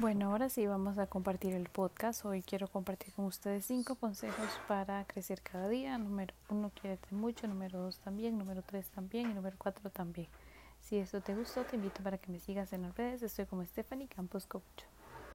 Bueno, ahora sí vamos a compartir el podcast. Hoy quiero compartir con ustedes cinco consejos para crecer cada día. Número uno, quiérete mucho. Número dos también. Número tres también. Y número cuatro también. Si esto te gustó, te invito para que me sigas en las redes. Estoy como Stephanie Campos Coach.